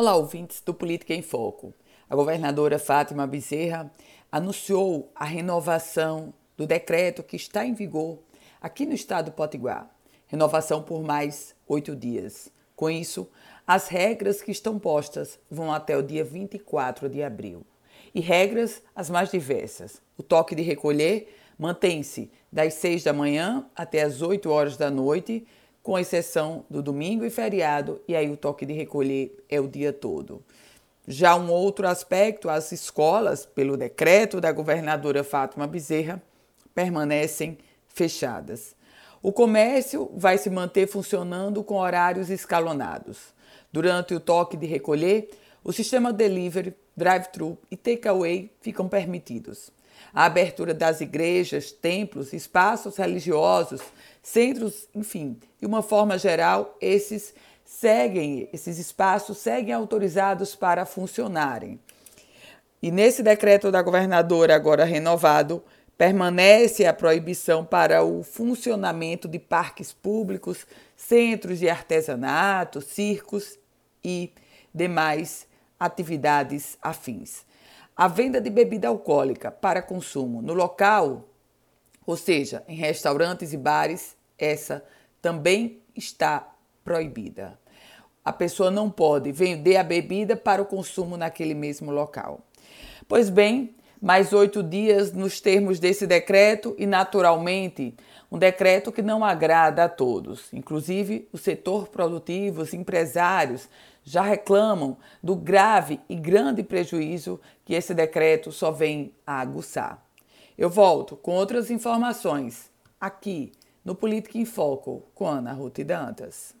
Olá, ouvintes do Política em Foco. A governadora Fátima Bezerra anunciou a renovação do decreto que está em vigor aqui no estado do Potiguar. Renovação por mais oito dias. Com isso, as regras que estão postas vão até o dia 24 de abril. E regras as mais diversas. O toque de recolher mantém-se das 6 da manhã até as 8 horas da noite, com exceção do domingo e feriado, e aí o toque de recolher é o dia todo. Já um outro aspecto, as escolas, pelo decreto da governadora Fátima Bezerra, permanecem fechadas. O comércio vai se manter funcionando com horários escalonados. Durante o toque de recolher, o sistema delivery, drive-thru e takeaway ficam permitidos. A abertura das igrejas, templos, espaços religiosos, centros, enfim, de uma forma geral, esses seguem, esses espaços seguem autorizados para funcionarem. E nesse decreto da governadora, agora renovado, permanece a proibição para o funcionamento de parques públicos, centros de artesanato, circos e demais atividades afins. A venda de bebida alcoólica para consumo no local, ou seja, em restaurantes e bares, essa também está proibida. A pessoa não pode vender a bebida para o consumo naquele mesmo local. Pois bem, mais oito dias nos termos desse decreto e, naturalmente, um decreto que não agrada a todos. Inclusive, o setor produtivo, os empresários já reclamam do grave e grande prejuízo que esse decreto só vem a aguçar. Eu volto com outras informações aqui no Política em Foco com Ana Ruth Dantas.